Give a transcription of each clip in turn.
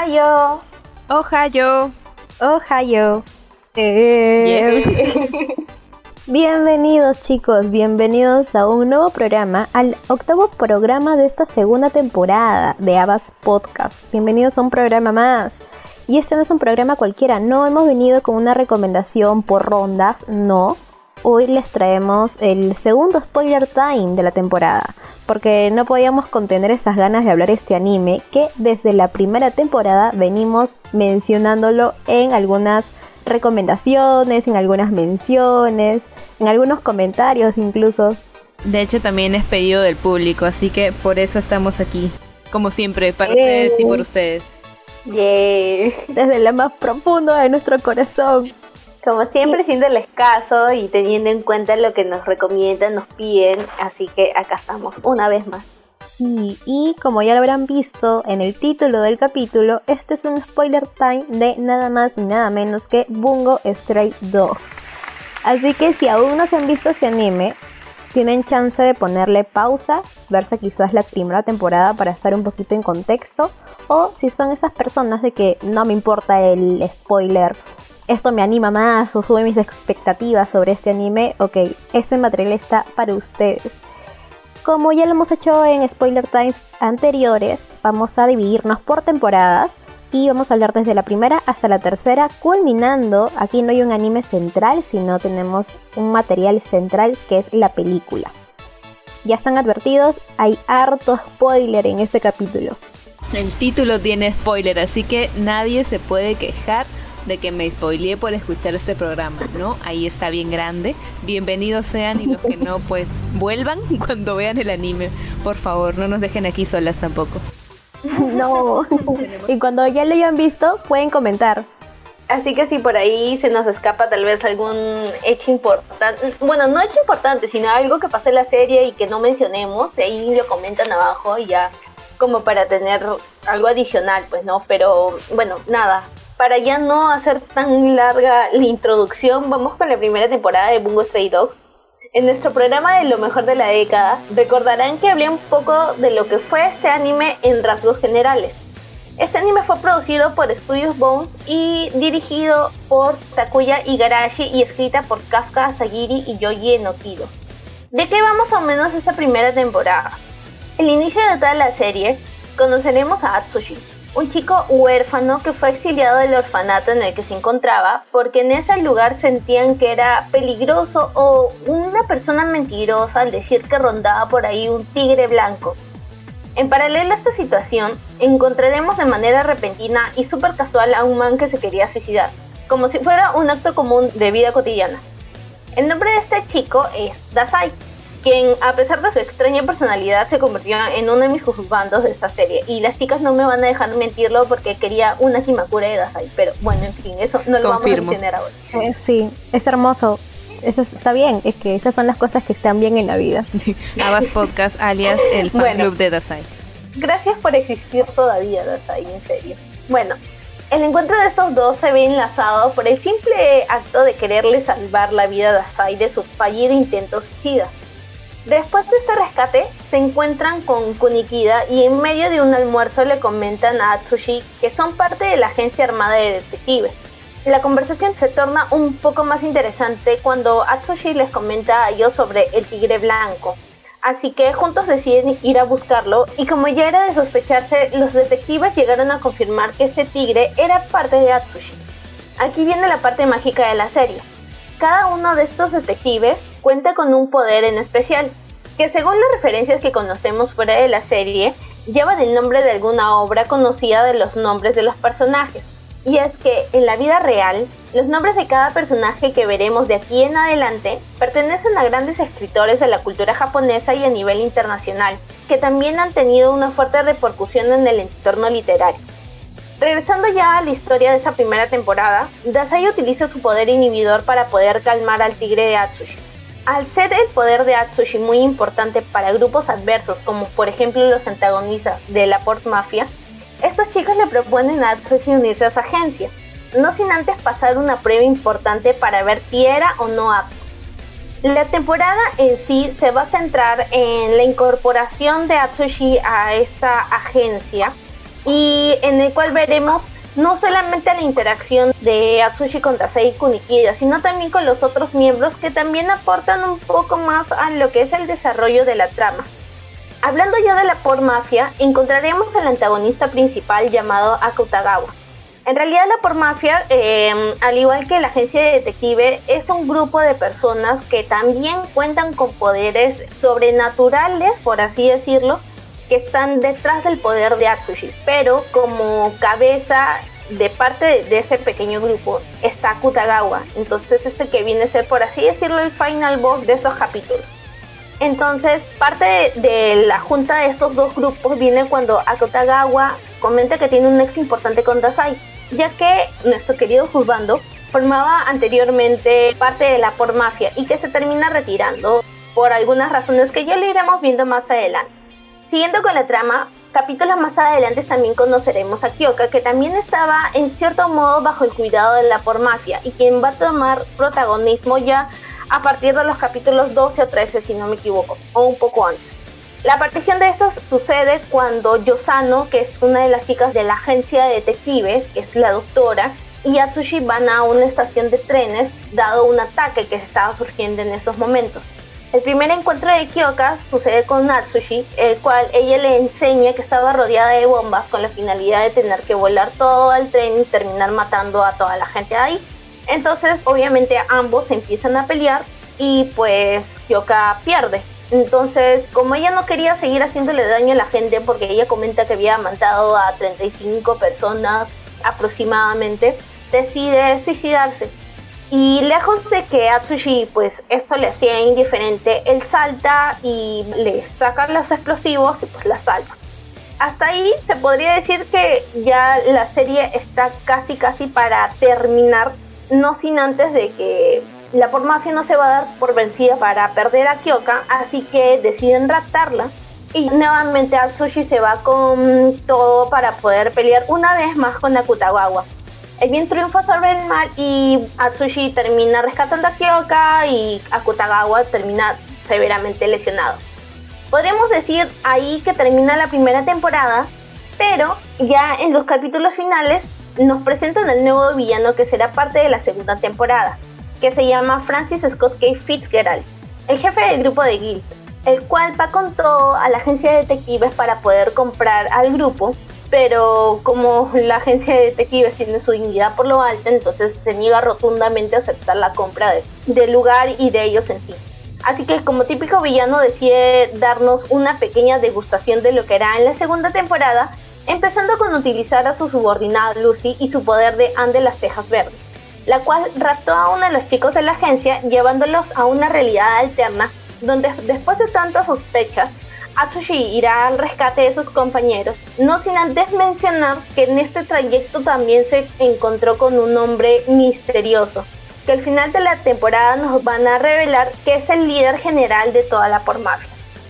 Ohayo. Ohayo. Ohayo. Eh. Bienvenidos chicos, bienvenidos a un nuevo programa, al octavo programa de esta segunda temporada de Abbas Podcast. Bienvenidos a un programa más. Y este no es un programa cualquiera, no hemos venido con una recomendación por rondas, no. Hoy les traemos el segundo spoiler time de la temporada, porque no podíamos contener esas ganas de hablar este anime que desde la primera temporada venimos mencionándolo en algunas recomendaciones, en algunas menciones, en algunos comentarios incluso. De hecho también es pedido del público, así que por eso estamos aquí, como siempre, para ustedes y por ustedes. Yeah. Desde lo más profundo de nuestro corazón. Como siempre, siendo el escaso y teniendo en cuenta lo que nos recomiendan, nos piden, así que acá estamos una vez más. Sí, y como ya lo habrán visto en el título del capítulo, este es un spoiler time de nada más ni nada menos que Bungo Stray Dogs. Así que si aún no se han visto ese anime, tienen chance de ponerle pausa, verse quizás la primera temporada para estar un poquito en contexto, o si son esas personas de que no me importa el spoiler, esto me anima más o sube mis expectativas sobre este anime, ok, ese material está para ustedes. Como ya lo hemos hecho en Spoiler Times anteriores, vamos a dividirnos por temporadas y vamos a hablar desde la primera hasta la tercera, culminando, aquí no hay un anime central, sino tenemos un material central que es la película. Ya están advertidos, hay harto spoiler en este capítulo. El título tiene spoiler, así que nadie se puede quejar de que me spoileé por escuchar este programa, ¿no? Ahí está bien grande. Bienvenidos sean y los que no, pues vuelvan cuando vean el anime. Por favor, no nos dejen aquí solas tampoco. No. y cuando ya lo hayan visto, pueden comentar. Así que si por ahí se nos escapa tal vez algún hecho importante, bueno, no hecho importante, sino algo que pase en la serie y que no mencionemos, ahí lo comentan abajo y ya como para tener algo adicional, pues no, pero bueno, nada, para ya no hacer tan larga la introducción, vamos con la primera temporada de Bungo Stray Dogs. En nuestro programa de lo mejor de la década, recordarán que hablé un poco de lo que fue este anime en rasgos generales. Este anime fue producido por Studios Bones y dirigido por Takuya Igarashi y escrita por Kafka Asagiri y Yoji Enokido. ¿De qué vamos a menos esta primera temporada? El inicio de toda la serie, conoceremos a Atsushi, un chico huérfano que fue exiliado del orfanato en el que se encontraba porque en ese lugar sentían que era peligroso o una persona mentirosa al decir que rondaba por ahí un tigre blanco. En paralelo a esta situación, encontraremos de manera repentina y súper casual a un man que se quería suicidar, como si fuera un acto común de vida cotidiana. El nombre de este chico es Dasai, quien a pesar de su extraña personalidad se convirtió en uno de mis juzgandos de esta serie. Y las chicas no me van a dejar mentirlo porque quería una Kimakura de Dasai. Pero bueno, en fin, eso no lo vamos a mencionar ahora. Eh, sí, es hermoso. Eso está bien, es que esas son las cosas que están bien en la vida. Abbas Podcast alias el fan club de Dasai. Gracias por existir todavía, Dasai, en serio. Bueno, el encuentro de estos dos se ve enlazado por el simple acto de quererle salvar la vida a Dasai de su fallido intento suicida. Después de este rescate, se encuentran con Kunikida y en medio de un almuerzo le comentan a Atsushi que son parte de la agencia armada de detectives. La conversación se torna un poco más interesante cuando Atsushi les comenta a ellos sobre el tigre blanco. Así que juntos deciden ir a buscarlo y como ya era de sospecharse, los detectives llegaron a confirmar que ese tigre era parte de Atsushi. Aquí viene la parte mágica de la serie. Cada uno de estos detectives cuenta con un poder en especial, que según las referencias que conocemos fuera de la serie, lleva el nombre de alguna obra conocida de los nombres de los personajes. Y es que en la vida real, los nombres de cada personaje que veremos de aquí en adelante pertenecen a grandes escritores de la cultura japonesa y a nivel internacional, que también han tenido una fuerte repercusión en el entorno literario. Regresando ya a la historia de esa primera temporada, Dasai utiliza su poder inhibidor para poder calmar al tigre de Atsushi. Al ser el poder de Atsushi muy importante para grupos adversos, como por ejemplo los antagonistas de la Port Mafia, estos chicos le proponen a Atsushi unirse a su agencia, no sin antes pasar una prueba importante para ver si era o no apto. La temporada en sí se va a centrar en la incorporación de Atsushi a esta agencia y en el cual veremos no solamente la interacción de Atsushi con Tasei Kunikida, sino también con los otros miembros que también aportan un poco más a lo que es el desarrollo de la trama. Hablando ya de la por mafia, encontraremos al antagonista principal llamado Akutagawa. En realidad la por mafia, eh, al igual que la agencia de detective, es un grupo de personas que también cuentan con poderes sobrenaturales, por así decirlo, que están detrás del poder de Atsushi, pero como cabeza de parte de ese pequeño grupo está Kutagawa, entonces este que viene a ser, por así decirlo, el final boss de estos capítulos. Entonces, parte de, la junta de estos dos grupos viene cuando Akutagawa comenta que tiene un ex importante con Dasai, ya que nuestro querido Juzbando formaba anteriormente parte de la por mafia y que se termina retirando por algunas razones que ya le iremos viendo más adelante. Siguiendo con la trama, capítulos más adelante también conoceremos a Kyoka, que también estaba en cierto modo bajo el cuidado de la por mafia y quien va a tomar protagonismo ya a partir de los capítulos 12 o 13, si no me equivoco, o un poco antes. La partición de estos sucede cuando Yosano, que es una de las chicas de la agencia de detectives, que es la doctora, y Atsushi van a una estación de trenes dado un ataque que estaba surgiendo en esos momentos. El primer encuentro de Kyoka sucede con Natsushi, el cual ella le enseña que estaba rodeada de bombas con la finalidad de tener que volar todo el tren y terminar matando a toda la gente ahí. Entonces, obviamente, ambos empiezan a pelear y pues Kyoka pierde. Entonces, como ella no quería seguir haciéndole daño a la gente, porque ella comenta que había matado a 35 personas aproximadamente, decide suicidarse. Y lejos de que Atsushi pues esto le hacía indiferente, él salta y le saca los explosivos y pues la salva. Hasta ahí se podría decir que ya la serie está casi casi para terminar, no sin antes de que la por mafia no se va a dar por vencida para perder a Kyoka, así que deciden raptarla. Y nuevamente Atsushi se va con todo para poder pelear una vez más con Akutagawa el bien triunfa sobre el mal y Atsushi termina rescatando a Kyoka y Akutagawa termina severamente lesionado. Podríamos decir ahí que termina la primera temporada, pero ya en los capítulos finales nos presentan el nuevo villano que será parte de la segunda temporada, que se llama Francis Scott K. Fitzgerald, el jefe del grupo de Guild, el cual va con todo a la agencia de detectives para poder comprar al grupo pero como la agencia de detectives tiene su dignidad por lo alto, entonces se niega rotundamente a aceptar la compra del lugar y de ellos en sí. Así que como típico villano decide darnos una pequeña degustación de lo que era en la segunda temporada, empezando con utilizar a su subordinada Lucy y su poder de Ande las Tejas Verdes, la cual raptó a uno de los chicos de la agencia llevándolos a una realidad alterna donde después de tantas sospechas Atsushi irá al rescate de sus compañeros, no sin antes mencionar que en este trayecto también se encontró con un hombre misterioso, que al final de la temporada nos van a revelar que es el líder general de toda la por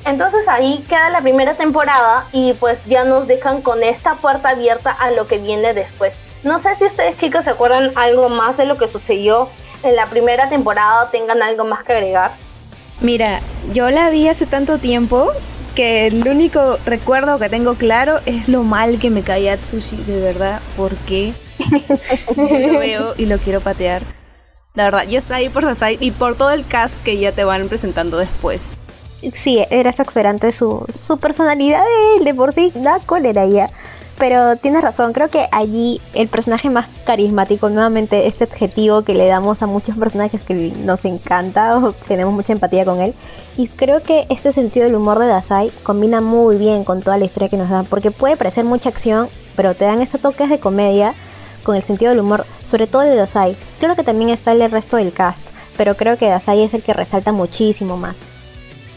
Entonces ahí queda la primera temporada y pues ya nos dejan con esta puerta abierta a lo que viene después. No sé si ustedes chicos se acuerdan algo más de lo que sucedió en la primera temporada o tengan algo más que agregar. Mira, yo la vi hace tanto tiempo que el único recuerdo que tengo claro es lo mal que me caía Atsushi, de verdad, porque lo veo y lo quiero patear. La verdad, yo estoy ahí por Sasai y por todo el cast que ya te van presentando después. Sí, era exasperante su, su personalidad de, de por sí, da cólera ya. Pero tienes razón, creo que allí el personaje más carismático, nuevamente este adjetivo que le damos a muchos personajes que nos encanta o tenemos mucha empatía con él. Y creo que este sentido del humor de Dasai combina muy bien con toda la historia que nos dan, porque puede parecer mucha acción, pero te dan estos toques de comedia con el sentido del humor, sobre todo de Dasai. Creo que también está el resto del cast, pero creo que Dasai es el que resalta muchísimo más.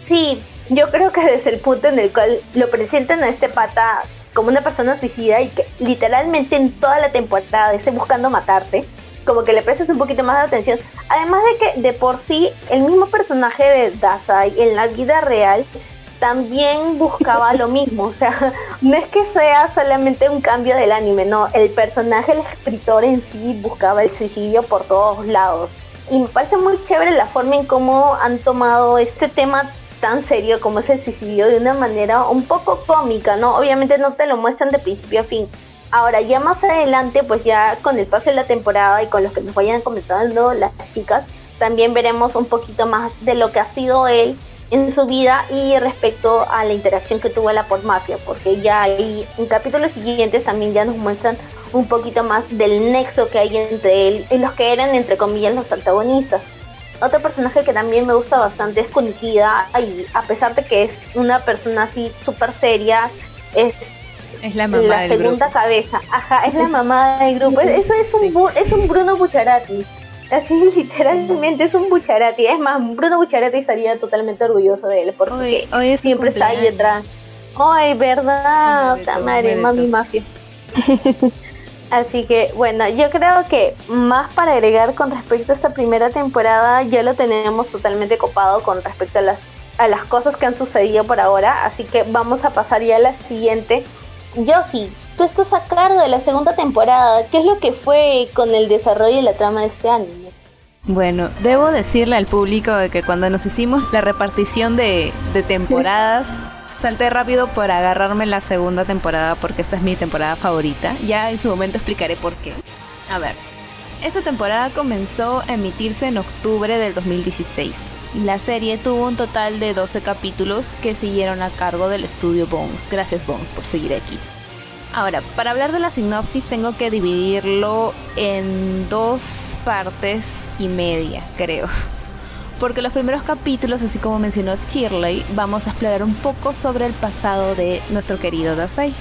Sí, yo creo que desde el punto en el cual lo presentan este pata como una persona suicida y que literalmente en toda la temporada esté buscando matarte, como que le prestes un poquito más de atención. Además de que de por sí el mismo personaje de Dasai en la vida real también buscaba lo mismo, o sea, no es que sea solamente un cambio del anime, no, el personaje, el escritor en sí buscaba el suicidio por todos lados. Y me parece muy chévere la forma en cómo han tomado este tema tan serio como es el suicidio de una manera un poco cómica, ¿no? Obviamente no te lo muestran de principio a fin. Ahora, ya más adelante, pues ya con el paso de la temporada y con los que nos vayan comentando las chicas, también veremos un poquito más de lo que ha sido él en su vida y respecto a la interacción que tuvo la por mafia, porque ya ahí en capítulos siguientes también ya nos muestran un poquito más del nexo que hay entre él y los que eran entre comillas los antagonistas. Otro personaje que también me gusta bastante es Kunikida y a pesar de que es una persona así súper seria, es, es la, mamá la segunda cabeza. Ajá, es la mamá del grupo. Eso es un, es un Bruno Bucharati. Así literalmente es un Bucharati. Es más, Bruno Bucharati estaría totalmente orgulloso de él porque siempre está ahí detrás. Ay, verdad, madre, mami mafia. Así que bueno, yo creo que más para agregar con respecto a esta primera temporada ya lo tenemos totalmente copado con respecto a las, a las cosas que han sucedido por ahora. Así que vamos a pasar ya a la siguiente. Yo sí, tú estás a cargo de la segunda temporada. ¿Qué es lo que fue con el desarrollo y la trama de este anime? Bueno, debo decirle al público que cuando nos hicimos la repartición de temporadas, salté rápido por agarrarme la segunda temporada porque esta es mi temporada favorita. Ya en su momento explicaré por qué. A ver, esta temporada comenzó a emitirse en octubre del 2016. La serie tuvo un total de 12 capítulos que siguieron a cargo del estudio Bones. Gracias Bones por seguir aquí. Ahora, para hablar de la sinopsis tengo que dividirlo en dos partes y media, creo porque los primeros capítulos, así como mencionó Shirley, vamos a explorar un poco sobre el pasado de nuestro querido Dasai.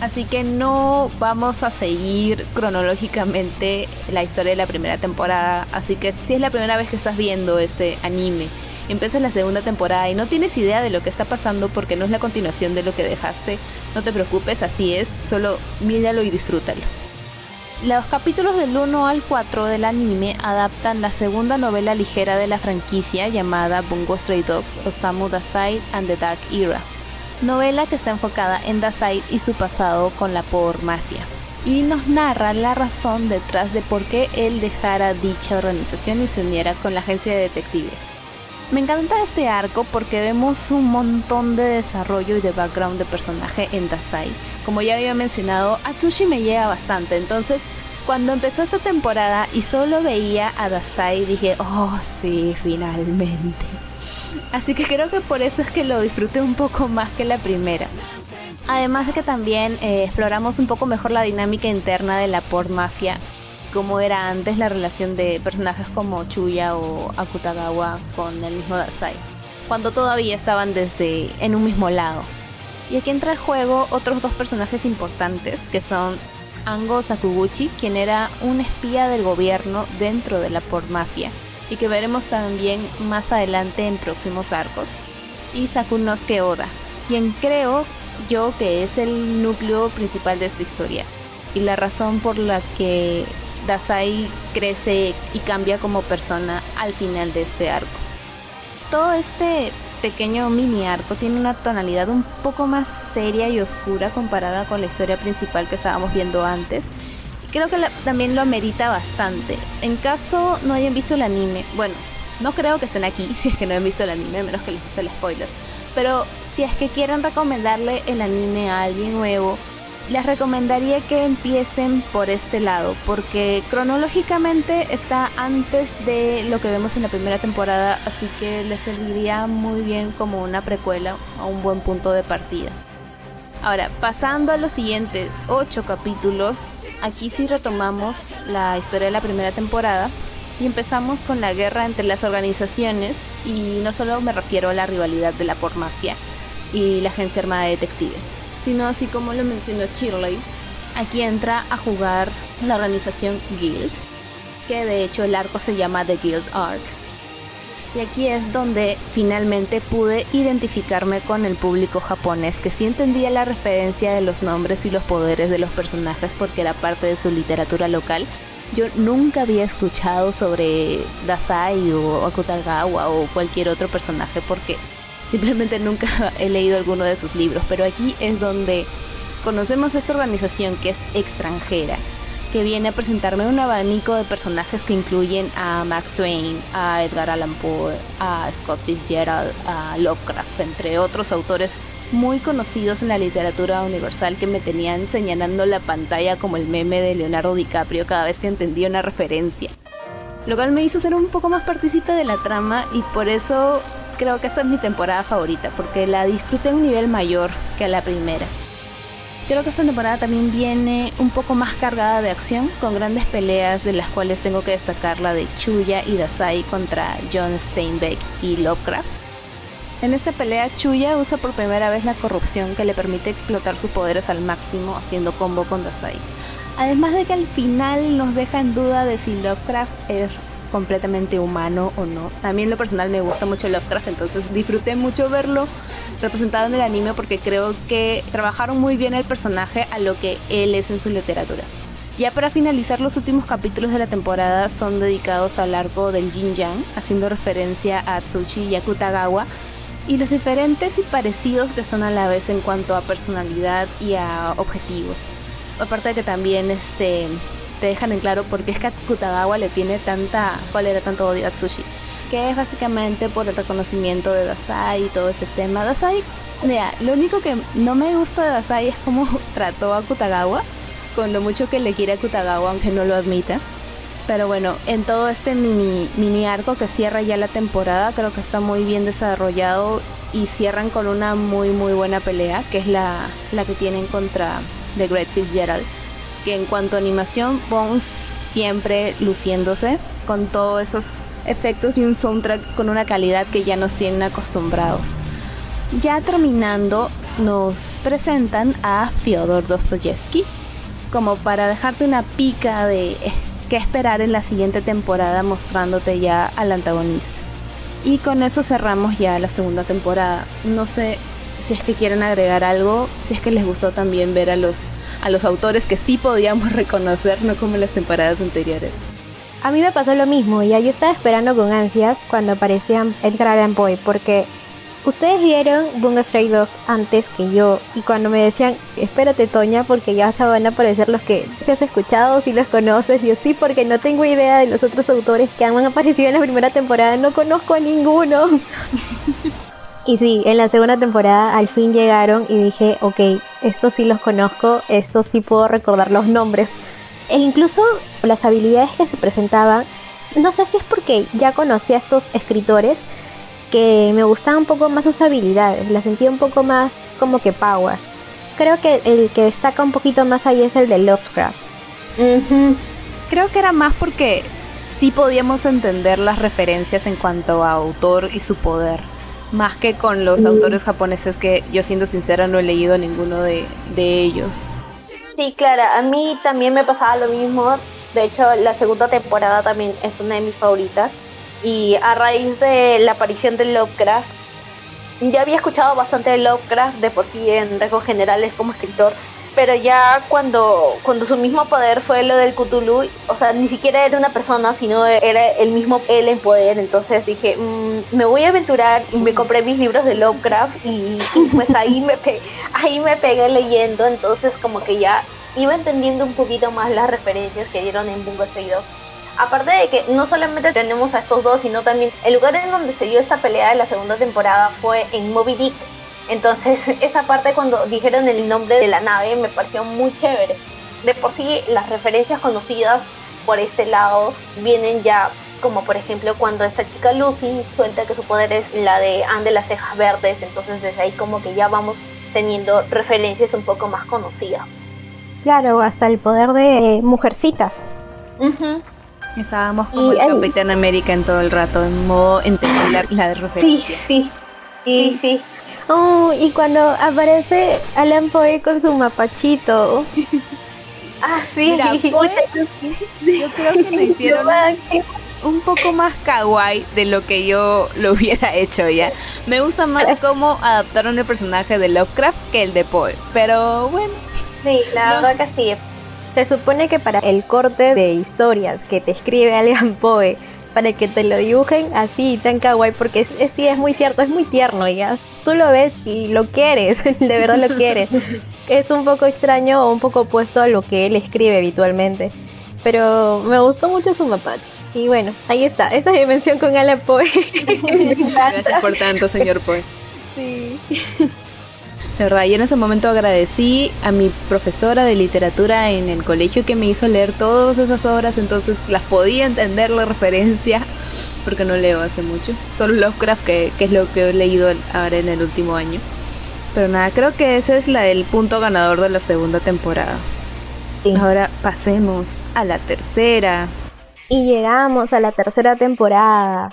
Así que no vamos a seguir cronológicamente la historia de la primera temporada. Así que si es la primera vez que estás viendo este anime, empiezas la segunda temporada y no tienes idea de lo que está pasando porque no es la continuación de lo que dejaste, no te preocupes, así es, solo míralo y disfrútalo. Los capítulos del 1 al 4 del anime adaptan la segunda novela ligera de la franquicia llamada Bungo Stray Dogs Osamu Dazai and the Dark Era, novela que está enfocada en Dazai y su pasado con la por mafia, y nos narra la razón detrás de por qué él dejara dicha organización y se uniera con la agencia de detectives. Me encanta este arco porque vemos un montón de desarrollo y de background de personaje en Dazai como ya había mencionado, Atsushi me llega bastante. Entonces, cuando empezó esta temporada y solo veía a Dasai, dije, oh sí, finalmente. Así que creo que por eso es que lo disfruté un poco más que la primera. Además de que también eh, exploramos un poco mejor la dinámica interna de la por mafia, como era antes la relación de personajes como Chuya o Akutagawa con el mismo Dasai, cuando todavía estaban desde en un mismo lado. Y aquí entra en juego otros dos personajes importantes que son Ango Sakuguchi, quien era un espía del gobierno dentro de la por mafia y que veremos también más adelante en próximos arcos, y Sakunosuke Oda, quien creo yo que es el núcleo principal de esta historia y la razón por la que Dasai crece y cambia como persona al final de este arco. Todo este pequeño mini arco tiene una tonalidad un poco más seria y oscura comparada con la historia principal que estábamos viendo antes. Creo que también lo amerita bastante. En caso no hayan visto el anime, bueno, no creo que estén aquí si es que no han visto el anime, menos que les guste el spoiler. Pero si es que quieren recomendarle el anime a alguien nuevo, les recomendaría que empiecen por este lado, porque cronológicamente está antes de lo que vemos en la primera temporada, así que les serviría muy bien como una precuela o un buen punto de partida. Ahora, pasando a los siguientes 8 capítulos, aquí sí retomamos la historia de la primera temporada y empezamos con la guerra entre las organizaciones y no solo me refiero a la rivalidad de la por mafia y la agencia armada de detectives, sino así como lo mencionó Shirley, aquí entra a jugar la organización Guild, que de hecho el arco se llama The Guild Arc. Y aquí es donde finalmente pude identificarme con el público japonés, que sí entendía la referencia de los nombres y los poderes de los personajes porque era parte de su literatura local. Yo nunca había escuchado sobre Dasai o Akutagawa o cualquier otro personaje porque Simplemente nunca he leído alguno de sus libros, pero aquí es donde conocemos esta organización que es extranjera, que viene a presentarme un abanico de personajes que incluyen a Mark Twain, a Edgar Allan Poe, a Scott Fitzgerald, a Lovecraft, entre otros autores muy conocidos en la literatura universal que me tenían señalando la pantalla como el meme de Leonardo DiCaprio cada vez que entendía una referencia. Lo cual me hizo ser un poco más partícipe de la trama y por eso creo que esta es mi temporada favorita, porque la disfruté a un nivel mayor que la primera. Creo que esta temporada también viene un poco más cargada de acción, con grandes peleas de las cuales tengo que destacar la de Chuya y Dasai contra John Steinbeck y Lovecraft. En esta pelea, Chuya usa por primera vez la corrupción que le permite explotar sus poderes al máximo haciendo combo con Dasai. Además de que al final nos deja en duda de si Lovecraft es completamente humano o no. A mí en lo personal me gusta mucho Lovecraft, entonces disfruté mucho verlo representado en el anime porque creo que trabajaron muy bien el personaje a lo que él es en su literatura. Ya para finalizar, los últimos capítulos de la temporada son dedicados al arco del Jin Yang, haciendo referencia a Tsuchi y Akutagawa, y los diferentes y parecidos que son a la vez en cuanto a personalidad y a objetivos. Aparte de que también este, te dejan en claro por qué es que Akutagawa le tiene tanta era tanto odio a Tsushi que es básicamente por el reconocimiento de Dasai y todo ese tema. Dasai, mira, lo único que no me gusta de Dasai es cómo trató a Kutagawa, con lo mucho que le quiere a Kutagawa, aunque no lo admita. Pero bueno, en todo este mini, mini arco que cierra ya la temporada, creo que está muy bien desarrollado y cierran con una muy muy buena pelea, que es la, la que tienen contra The Great Fitzgerald. Que en cuanto a animación, Bones siempre luciéndose con todos esos efectos y un soundtrack con una calidad que ya nos tienen acostumbrados. Ya terminando, nos presentan a Fyodor Dostoyevsky como para dejarte una pica de qué esperar en la siguiente temporada mostrándote ya al antagonista. Y con eso cerramos ya la segunda temporada. No sé si es que quieren agregar algo, si es que les gustó también ver a los, a los autores que sí podíamos reconocer, no como en las temporadas anteriores. A mí me pasó lo mismo y yo estaba esperando con ansias cuando aparecían Edgar Allan Poe porque ustedes vieron Bunga Stray Dog antes que yo y cuando me decían espérate Toña porque ya se van a aparecer los que si has escuchado, si los conoces, yo sí porque no tengo idea de los otros autores que han aparecido en la primera temporada, no conozco a ninguno. y sí, en la segunda temporada al fin llegaron y dije, ok, estos sí los conozco, estos sí puedo recordar los nombres e incluso las habilidades que se presentaban, no sé si es porque ya conocía a estos escritores que me gustaban un poco más sus habilidades, las sentía un poco más como que power. Creo que el que destaca un poquito más ahí es el de Lovecraft. Creo que era más porque sí podíamos entender las referencias en cuanto a autor y su poder. Más que con los mm. autores japoneses que yo siendo sincera no he leído ninguno de, de ellos. Sí, claro, a mí también me pasaba lo mismo. De hecho, la segunda temporada también es una de mis favoritas. Y a raíz de la aparición de Lovecraft, ya había escuchado bastante de Lovecraft de por sí en rasgos generales como escritor, pero ya cuando, cuando su mismo poder fue lo del Cthulhu, o sea, ni siquiera era una persona, sino era el mismo él en poder, entonces dije, mm, me voy a aventurar y me compré mis libros de Lovecraft y, pues ahí me, ahí me pegué leyendo, entonces como que ya iba entendiendo un poquito más las referencias que dieron en Bungo Stray Aparte de que no solamente tenemos a estos dos, sino también el lugar en donde se dio esta pelea de la segunda temporada fue en Moby Dick, entonces esa parte cuando dijeron el nombre de la nave me pareció muy chévere. De por sí las referencias conocidas por este lado vienen ya como por ejemplo cuando esta chica Lucy suelta que su poder es la de Anne de las cejas verdes, entonces desde ahí como que ya vamos teniendo referencias un poco más conocidas. Claro, hasta el poder de mujercitas. Estábamos como el Capitán América en todo el rato, en modo entender la de referencia. Sí, sí. Sí, sí. Oh, y cuando aparece Alan Poe con su mapachito. ah, sí. yo creo que lo hicieron un poco más kawaii de lo que yo lo hubiera hecho ya. Me gusta más cómo adaptaron el personaje de Lovecraft que el de Poe, pero bueno. Sí, la verdad que sí. Se supone que para el corte de historias que te escribe Alan Poe, para que te lo dibujen así tan kawaii, porque es, sí es muy cierto, es muy tierno ya tú lo ves y lo quieres, de verdad lo quieres. es un poco extraño o un poco opuesto a lo que él escribe habitualmente. pero me gustó mucho su mapache. Y bueno, ahí está. Esta es mi mención con Alan Poe. Gracias por tanto, señor Poe. Sí. De verdad, yo en ese momento agradecí a mi profesora de literatura en el colegio que me hizo leer todas esas obras, entonces las podía entender la referencia, porque no leo hace mucho. Solo Lovecraft, que, que es lo que he leído ahora en el último año. Pero nada, creo que ese es la, el punto ganador de la segunda temporada. Ahora pasemos a la tercera. Y llegamos a la tercera temporada.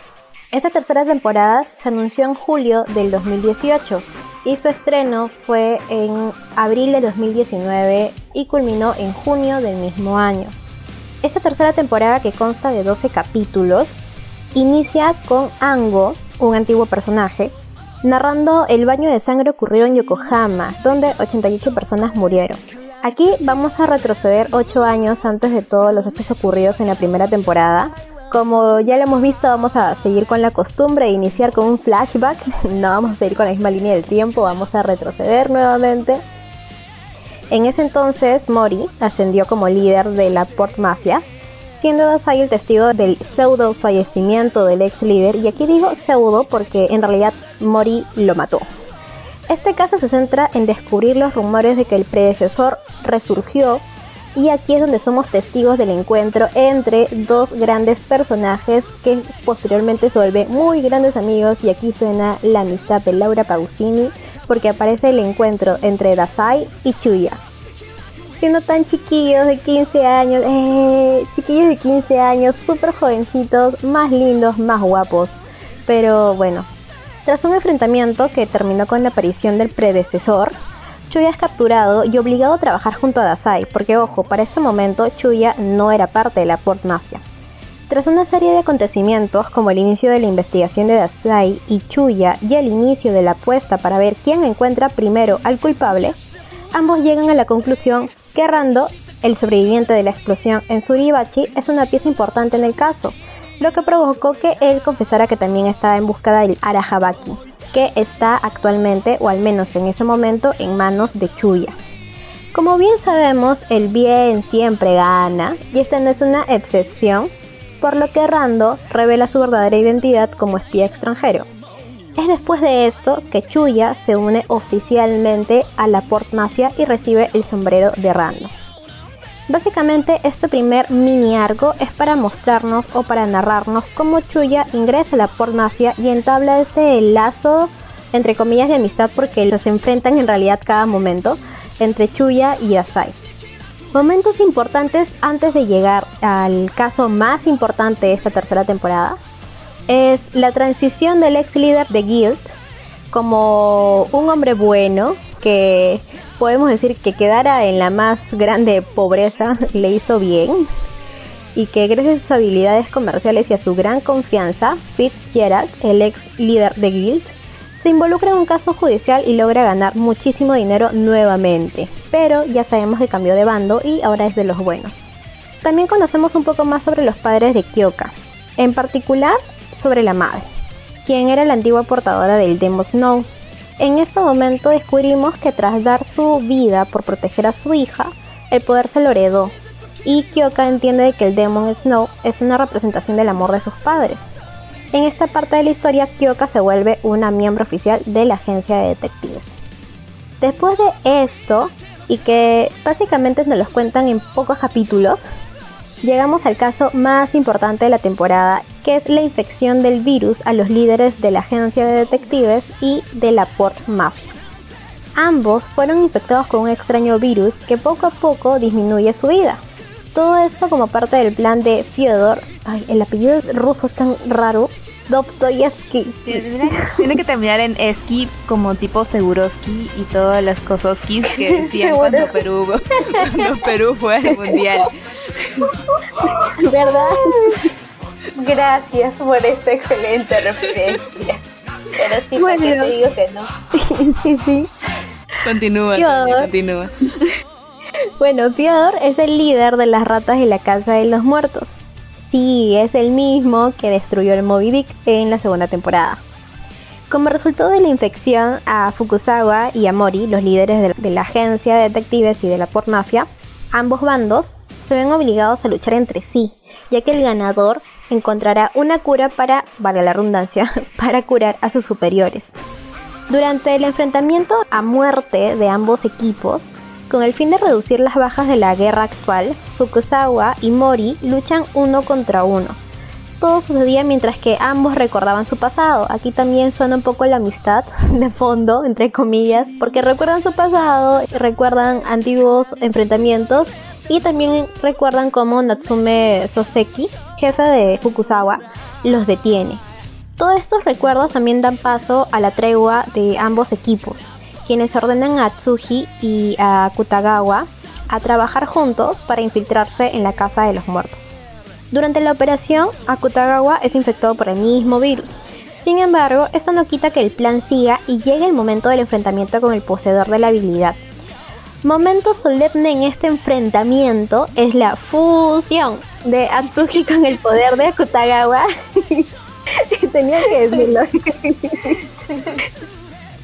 Esta tercera temporada se anunció en julio del 2018 y su estreno fue en abril de 2019 y culminó en junio del mismo año. Esta tercera temporada, que consta de 12 capítulos, inicia con Ango, un antiguo personaje, narrando el baño de sangre ocurrido en Yokohama, donde 88 personas murieron. Aquí vamos a retroceder 8 años antes de todos los hechos ocurridos en la primera temporada, como ya lo hemos visto, vamos a seguir con la costumbre de iniciar con un flashback. No vamos a seguir con la misma línea del tiempo, vamos a retroceder nuevamente. En ese entonces, Mori ascendió como líder de la Port Mafia, siendo Dasai el testigo del pseudo fallecimiento del ex líder. Y aquí digo pseudo porque en realidad Mori lo mató. Este caso se centra en descubrir los rumores de que el predecesor resurgió y aquí es donde somos testigos del encuentro entre dos grandes personajes que posteriormente se vuelven muy grandes amigos y aquí suena la amistad de Laura Pausini porque aparece el encuentro entre Dasai y Chuya. Siendo tan chiquillos de 15 años, eh, chiquillos de 15 años, súper jovencitos, más lindos, más guapos. Pero bueno, tras un enfrentamiento que terminó con la aparición del predecesor, Chuya es capturado y obligado a trabajar junto a Dasai, porque ojo, para este momento Chuya no era parte de la Port Mafia. Tras una serie de acontecimientos como el inicio de la investigación de Dasai y Chuya y el inicio de la apuesta para ver quién encuentra primero al culpable, ambos llegan a la conclusión que Rando, el sobreviviente de la explosión en Suribachi, es una pieza importante en el caso, lo que provocó que él confesara que también estaba en busca del Arahabaki, que está actualmente, o al menos en ese momento, en manos de Chuya. Como bien sabemos, el bien siempre gana, y esta no es una excepción, por lo que Rando revela su verdadera identidad como espía extranjero. Es después de esto que Chuya se une oficialmente a la Port Mafia y recibe el sombrero de Rando. Básicamente este primer mini arco es para mostrarnos o para narrarnos cómo Chuya ingresa a la Port Mafia y entabla este lazo entre comillas de amistad porque se enfrentan en realidad cada momento entre Chuya y Asai. Momentos importantes antes de llegar al caso más importante de esta tercera temporada es la transición del ex líder de Guild como un hombre bueno que podemos decir que quedara en la más grande pobreza le hizo bien. Y que gracias a sus habilidades comerciales y a su gran confianza, Fitzgerald, el ex líder de Guild, se involucra en un caso judicial y logra ganar muchísimo dinero nuevamente, pero ya sabemos que cambió de bando y ahora es de los buenos. También conocemos un poco más sobre los padres de Kyoka, en particular sobre la madre, quien era la antigua portadora del Demo Snow, en este momento descubrimos que tras dar su vida por proteger a su hija, el poder se lo heredó, y Kyoka entiende que el Demon Snow es una representación del amor de sus padres. En esta parte de la historia, Kyoka se vuelve una miembro oficial de la agencia de detectives. Después de esto, y que básicamente nos los cuentan en pocos capítulos, llegamos al caso más importante de la temporada, que es la infección del virus a los líderes de la agencia de detectives y de la Port Mafia. Ambos fueron infectados con un extraño virus que poco a poco disminuye su vida. Todo esto como parte del plan de Fyodor, ay, el apellido ruso es tan raro, Dostoyevsky. Tiene que terminar en Eski como tipo Seguroski y todas las Kososkis que decían cuando Perú, cuando Perú fue al mundial. ¿Verdad? Gracias por esta excelente referencia. Pero sí, bueno. te digo que no. sí, sí. Continúa, continúa. Bueno, Fyodor es el líder de las ratas de la Casa de los Muertos. Sí, es el mismo que destruyó el Moby Dick en la segunda temporada. Como resultado de la infección a Fukusawa y a Mori, los líderes de la agencia de detectives y de la Port Mafia, ambos bandos se ven obligados a luchar entre sí, ya que el ganador encontrará una cura para, vale la redundancia, para curar a sus superiores. Durante el enfrentamiento a muerte de ambos equipos, con el fin de reducir las bajas de la guerra actual, Fukusawa y Mori luchan uno contra uno. Todo sucedía mientras que ambos recordaban su pasado. Aquí también suena un poco la amistad de fondo, entre comillas, porque recuerdan su pasado, recuerdan antiguos enfrentamientos y también recuerdan cómo Natsume Soseki, jefe de Fukusawa, los detiene. Todos estos recuerdos también dan paso a la tregua de ambos equipos, quienes ordenan a Tsuji y a Kutagawa a trabajar juntos para infiltrarse en la casa de los muertos. Durante la operación, Akutagawa es infectado por el mismo virus. Sin embargo, esto no quita que el plan siga y llegue el momento del enfrentamiento con el poseedor de la habilidad. Momento solemne en este enfrentamiento es la fusión de Atsuki con el poder de Akutagawa. Tenía que decirlo.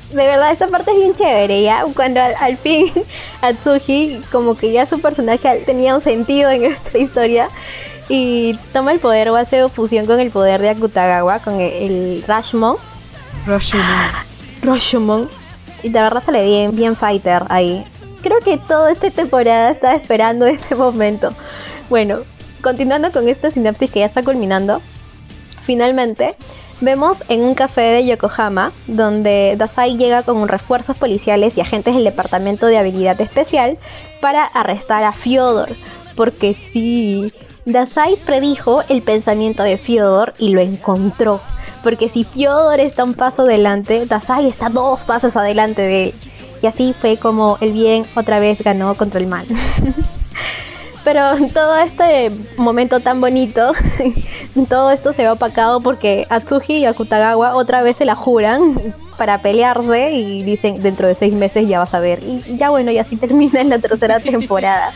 de verdad, esta parte es bien chévere, ¿ya? Cuando al, fin Atsuki, como que ya su personaje tenía un sentido en esta historia y toma el poder o hace fusión con el poder de Akutagawa, con el, Rashomon. Rashomon. Rashomon. Y de verdad sale bien, bien fighter ahí. Creo que toda esta temporada estaba esperando ese momento. Bueno, continuando con esta sinapsis que ya está culminando, finalmente Vemos en un café de Yokohama, donde Dasai llega con refuerzos policiales y agentes del Departamento de Habilidad Especial para arrestar a Fyodor. Porque sí, Dasai predijo el pensamiento de Fyodor y lo encontró. Porque si Fyodor está un paso adelante, Dasai está dos pasos adelante de él. Y así fue como el bien otra vez ganó contra el mal. Pero todo este momento tan bonito, todo esto se ve opacado porque Atsuji y Akutagawa otra vez se la juran para pelearse y dicen dentro de seis meses ya vas a ver. Y ya bueno, y así termina en la tercera temporada.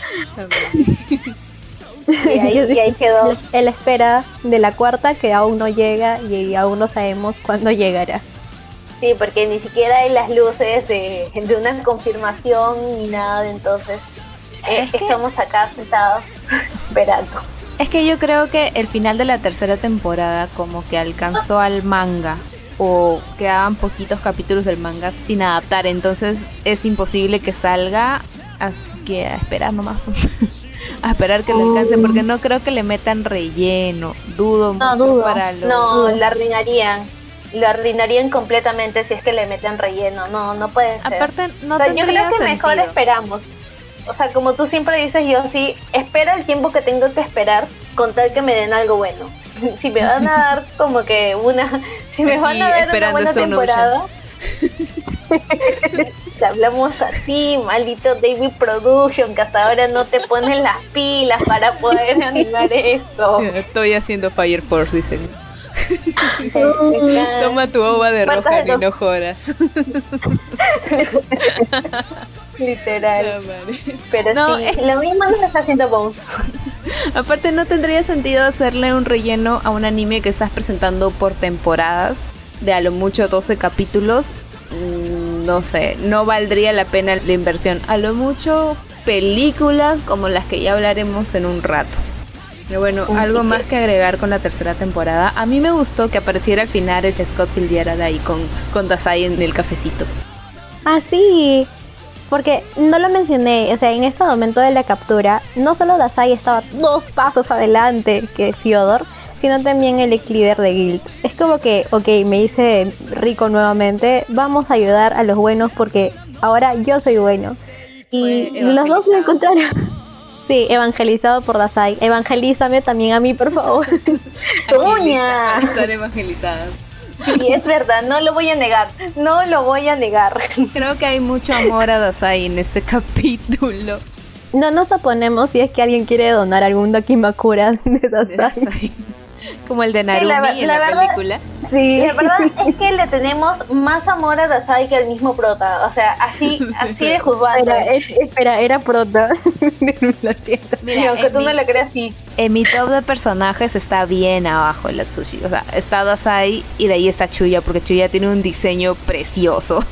y, ahí, quedó en la espera de la cuarta que aún no llega y aún no sabemos cuándo llegará. Sí, porque ni siquiera hay las luces de, de una confirmación ni nada, entonces estamos acá sentados esperando. Es que yo creo que el final de la tercera temporada como que alcanzó al manga o quedaban poquitos capítulos del manga sin adaptar, entonces es imposible que salga, así que a esperar nomás. a esperar que le alcance porque no creo que le metan relleno, dudo mucho para lo No, la arruinarían. Lo arruinarían completamente si es que le meten relleno. No, no puede ser. Aparte, no Yo creo que mejor esperamos o sea, como tú siempre dices, yo sí, espera el tiempo que tengo que esperar con tal que me den algo bueno. si me van a dar como que una, si me van a dar una buena temporada, hablamos así, maldito David Production, que hasta ahora no te ponen las pilas para poder animar esto. Estoy haciendo Fire Force, dicen. Toma tu ova de roja y no joras. Literal. Pero no, sí, lo mismo nos está haciendo Bones. Aparte, no tendría sentido hacerle un relleno a un anime que estás presentando por temporadas, de a lo mucho 12 capítulos. Mm, no sé, no valdría la pena la inversión. A lo mucho películas como las que ya hablaremos en un rato. Pero bueno, algo más que agregar con la tercera temporada. A mí me gustó que apareciera al final este Scott Fitzgerald ahí con, con Dasai en el cafecito. Ah, sí. Porque no lo mencioné, o sea, en este momento de la captura, no solo Dasai estaba dos pasos adelante que Fyodor, sino también el ex líder de Guild. Es como que, ok, me hice rico nuevamente, vamos a ayudar a los buenos porque ahora yo soy bueno. Y los dos me encontraron. Sí, evangelizado por Dasai. Evangelízame también a mí, por favor. ¡Uña! Estar evangelizada. Y es verdad, no lo voy a negar, no lo voy a negar. Creo que hay mucho amor a Dasai en este capítulo. No nos oponemos si es que alguien quiere donar algún Dakimakura de Dasai. Como el de Narumi en la, película. Sí. La verdad es que le tenemos más amor a Dasai que al mismo prota. O sea, así, así de juzgado. Espera, era prota. lo siento. Mira, aunque tú no lo creas así. En mi top de personajes está bien abajo el Atsushi. O sea, está Dasai y de ahí está Chuya, porque Chuya tiene un diseño precioso.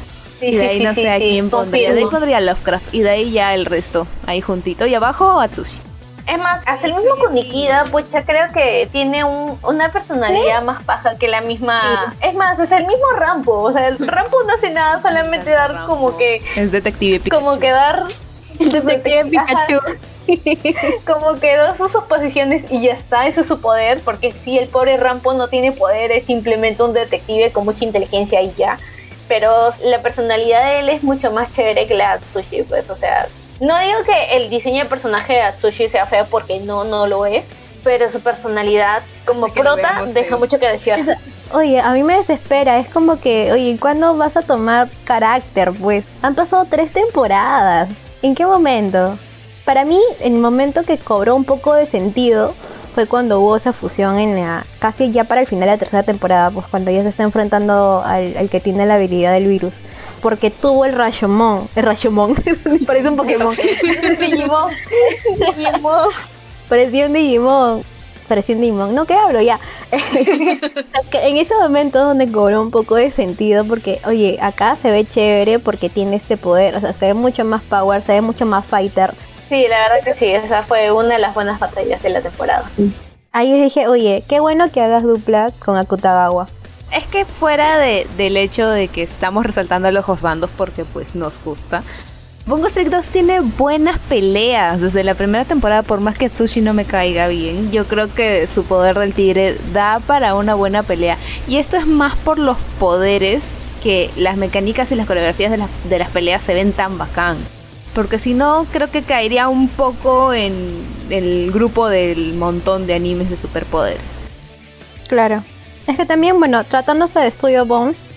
y de ahí no sé a quién pondría. De ahí podría Lovecraft. Y de ahí ya el resto. Ahí juntito. Y abajo Atsushi. Es más, hasta el mismo con Nikita, pues ya creo que tiene un, una personalidad más paja que la misma. Es más, es el mismo Rampo. O sea, el Rampo no hace nada, solamente dar como que. Es detective Pikachu. Como que dar. El detective Pikachu. como que da sus posiciones y ya está, ese es su poder, porque si el pobre Rampo no tiene poder, es simplemente un detective con mucha inteligencia y ya. Pero la personalidad de él es mucho más chévere que la de Atsushi, pues, o sea, no digo que el diseño de personaje de Atsushi sea feo porque no, no lo es, pero su personalidad como prota deja mucho que decir. Oye, a mí me desespera, es como que, oye, ¿cuándo vas a tomar carácter? Pues han pasado tres temporadas. ¿En qué momento? Para mí, el momento que cobró un poco de sentido fue cuando hubo esa fusión en la, casi ya para el final de la tercera temporada, pues cuando ella se está enfrentando al, que tiene la habilidad del virus. Porque tuvo el Rashomon, el Rashomon, parece un Pokémon. Digimon. Digimon. Parecía un Digimon. Parecía un Digimon. No, ¿qué hablo ya? en ese momento donde cobró un poco de sentido, porque, oye, acá se ve chévere porque tiene este poder, o sea, se ve mucho más power, se ve mucho más fighter Sí, la verdad que sí, esa fue una de las buenas batallas de la temporada. Ahí dije, oye, qué bueno que hagas dupla con Akutagawa. Es que fuera de, del hecho de que estamos resaltando a los dos bandos porque pues nos gusta, Bungo Stray 2 tiene buenas peleas desde la primera temporada, por más que Tsushi no me caiga bien. Yo creo que su poder del tigre da para una buena pelea. Y esto es más por los poderes que las mecánicas y las coreografías de, de las peleas se ven tan bacán. Porque si no, creo que caería un poco en el grupo del montón de animes de superpoderes. Claro. Es que también, bueno, tratándose de Studio Bones,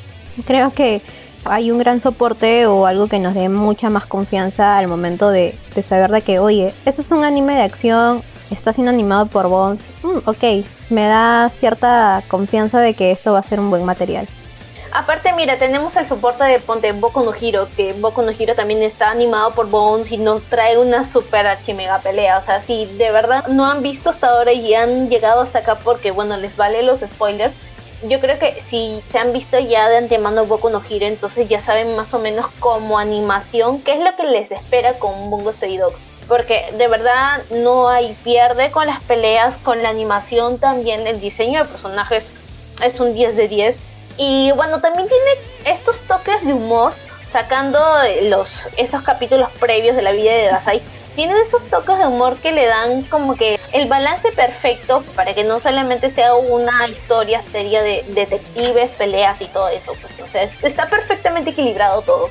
creo que hay un gran soporte o algo que nos dé mucha más confianza al momento de, saber de que, oye, eso es un anime de acción, está siendo animado por Bones, mm, ok, me da cierta confianza de que esto va a ser un buen material. Aparte, mira, tenemos el soporte de Ponte Boku no Hiro, que Boku no Hiro también está animado por Bones y nos trae una super archimega pelea. O sea, si de verdad no han visto hasta ahora y han llegado hasta acá porque, bueno, les vale los spoilers, yo creo que si se han visto ya de antemano Boku no Hiro, entonces ya saben más o menos como animación qué es lo que les espera con Bungo Stray Dogs. Porque de verdad no hay pierde con las peleas, con la animación también, el diseño de personajes es un 10 de 10 y bueno, también tiene estos toques de humor, sacando los esos capítulos previos de la vida de Dasai. Tiene esos toques de humor que le dan como que el balance perfecto para que no solamente sea una historia seria de detectives, peleas y todo eso. Pues, o sea, está perfectamente equilibrado todo.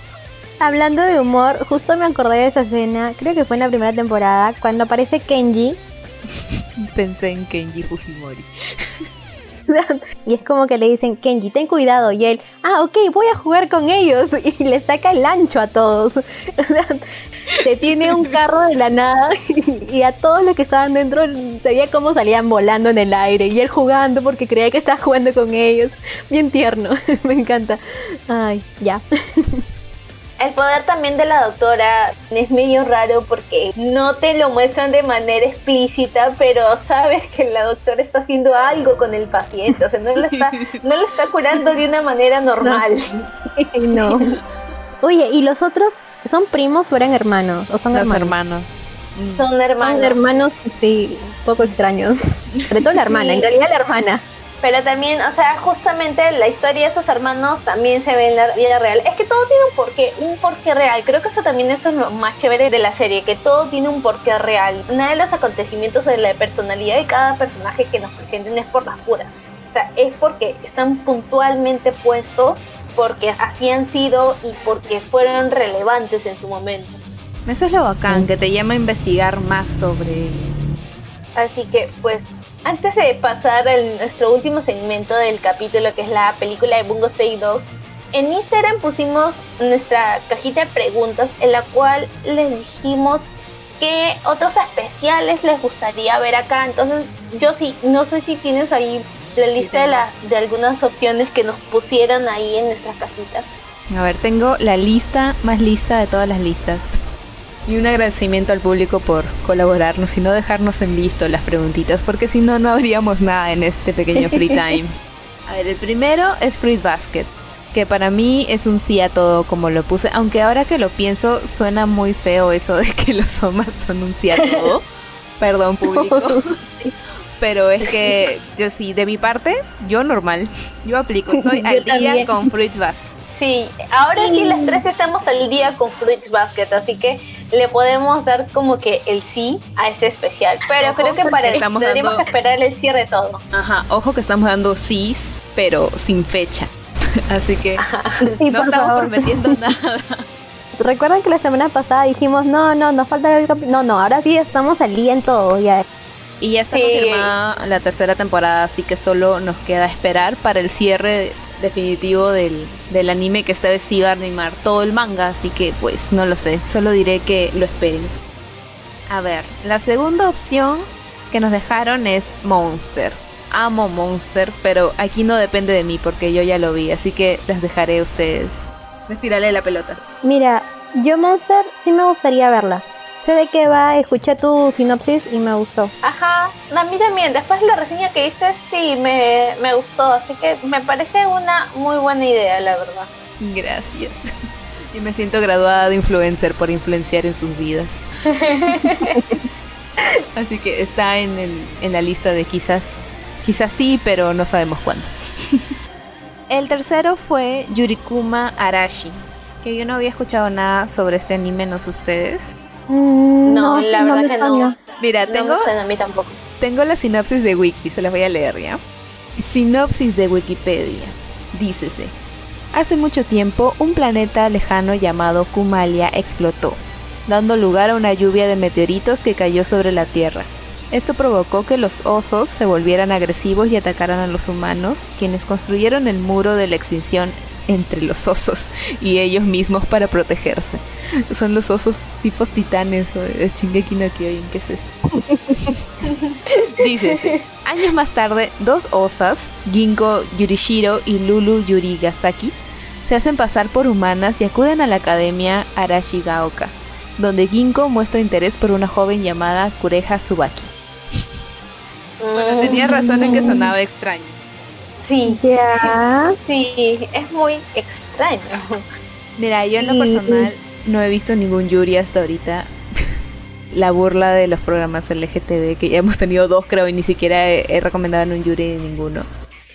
Hablando de humor, justo me acordé de esa escena, creo que fue en la primera temporada, cuando aparece Kenji. Pensé en Kenji Fujimori. y es como que le dicen, Kenji, ten cuidado. Y él, ah, ok, voy a jugar con ellos. Y le saca el ancho a todos. se tiene un carro de la nada y a todos los que estaban dentro se veía cómo salían volando en el aire. Y él jugando porque creía que estaba jugando con ellos. Bien tierno, me encanta. Ay, ya. El poder también de la doctora es medio raro porque no te lo muestran de manera explícita, pero sabes que la doctora está haciendo algo con el paciente, o sea, no lo está, no lo está curando de una manera normal. No. Oye, ¿y los otros son primos o eran hermanos? ¿O son hermanos? hermanos. Son hermanos. Son hermanos, sí, un poco extraños. Sobre todo la hermana, en realidad la hermana. Pero también, o sea, justamente la historia de esos hermanos también se ve en la vida real. Es que todo tiene un porqué, un porqué real. Creo que eso también es lo más chévere de la serie, que todo tiene un porqué real. Nada de los acontecimientos de la personalidad de cada personaje que nos presenten es por las puras. O sea, es porque están puntualmente puestos, porque así han sido y porque fueron relevantes en su momento. Eso es lo bacán, que te llama a investigar más sobre ellos. Así que, pues, antes de pasar a nuestro último segmento del capítulo, que es la película de Bungo Stray Dogs, en Instagram pusimos nuestra cajita de preguntas en la cual les dijimos qué otros especiales les gustaría ver acá. Entonces, yo sí, no sé si tienes ahí la lista de, de algunas opciones que nos pusieron ahí en nuestras cajitas. A ver, tengo la lista más lista de todas las listas. Y un agradecimiento al público por colaborarnos y no dejarnos en visto las preguntitas, porque si no, no habríamos nada en este pequeño free time. A ver, el primero es Fruit Basket, que para mí es un sí a todo como lo puse, aunque ahora que lo pienso suena muy feo eso de que los somas son un sí a todo. Perdón, público. Pero es que yo sí, de mi parte, yo normal. Yo aplico, estoy al día con Fruits Basket. Sí, ahora sí las tres estamos al día con Fruits Basket, así que le podemos dar como que el sí a ese especial. Pero creo que para estamos tendríamos dando- que esperar el cierre de todo. Ajá, ojo que estamos dando sís, pero sin fecha. Así que Sí, no estamos favor. prometiendo nada. Recuerdan que la semana pasada dijimos, no, no, nos falta el capi-". No, no, ahora sí estamos al día en todo. Ya. Y ya está Sí. confirmada la tercera temporada, así que solo nos queda esperar para el cierre definitivo del, del anime que esta vez sí va a animar todo el manga, así que pues no lo sé, solo diré que lo esperen. A ver, la segunda opción que nos dejaron es Monster. Amo Monster, pero aquí no depende de mí porque yo ya lo vi, así que les dejaré a ustedes. Les tiraré la pelota. Mira, yo Monster sí me gustaría verla. Sé de qué va, escuché tu sinopsis y me gustó. Ajá, a mí también. Después de la reseña que diste, sí, me, me gustó. Así que me parece una muy buena idea, la verdad. Gracias. Y me siento graduada de influencer por influenciar en sus vidas. Así que está en, el- en la lista de quizás, quizás sí, pero no sabemos cuándo. El tercero fue Yurikuma Arashi, que yo no había escuchado nada sobre este anime, ¿no sé ustedes? Mm, No, la verdad que no. Mira, No tengo, me suena a mí tampoco. tengo la sinopsis de Wiki, se las voy a leer ya. Sinopsis de Wikipedia. Dícese. Hace mucho tiempo, un planeta lejano llamado Kumalia explotó, dando lugar a una lluvia de meteoritos que cayó sobre la Tierra. Esto provocó que los osos se volvieran agresivos y atacaran a los humanos, quienes construyeron el muro de la extinción entre los osos y ellos mismos para protegerse. Son los osos tipos titanes o de Shingeki no Kyojin, ¿qué es esto? Dice, años más tarde, dos osas, Ginko Yurishiro y Lulu Yurigasaki, se hacen pasar por humanas y acuden a la academia Arashigaoka, donde Ginko muestra interés por una joven llamada Kureha Tsubaki. Bueno, tenía razón en que sonaba extraño. Sí, Ya. sí, es muy extraño. Mira, yo en lo personal no he visto ningún Yuri hasta ahorita. La burla de los programas LGTB, que ya hemos tenido dos, creo, y ni siquiera he, he recomendado en un Yuri de ninguno.